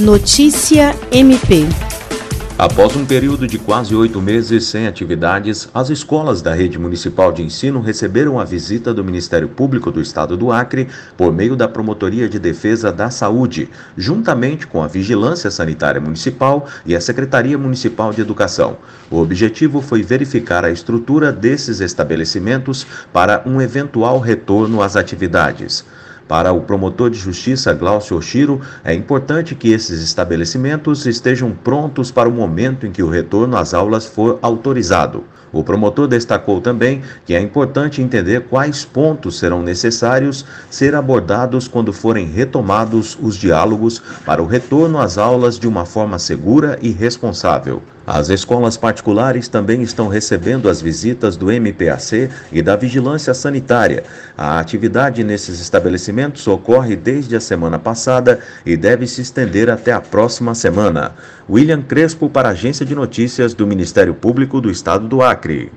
Notícia MP. Após um período de quase oito meses sem atividades, as escolas da rede municipal de ensino receberam a visita do Ministério Público do Estado do Acre por meio da Promotoria de Defesa da Saúde, juntamente com a Vigilância Sanitária Municipal e a Secretaria Municipal de Educação. O objetivo foi verificar a estrutura desses estabelecimentos para um eventual retorno às atividades. Para o promotor de justiça Glaucio Oshiro, é importante que esses estabelecimentos estejam prontos para o momento em que o retorno às aulas for autorizado. O promotor destacou também que é importante entender quais pontos serão necessários ser abordados quando forem retomados os diálogos para o retorno às aulas de uma forma segura e responsável. As escolas particulares também estão recebendo as visitas do MPAC e da Vigilância Sanitária. A atividade nesses estabelecimentos ocorre desde a semana passada e deve se estender até a próxima semana. William Crespo para a Agência de Notícias do Ministério Público do Estado do Acre.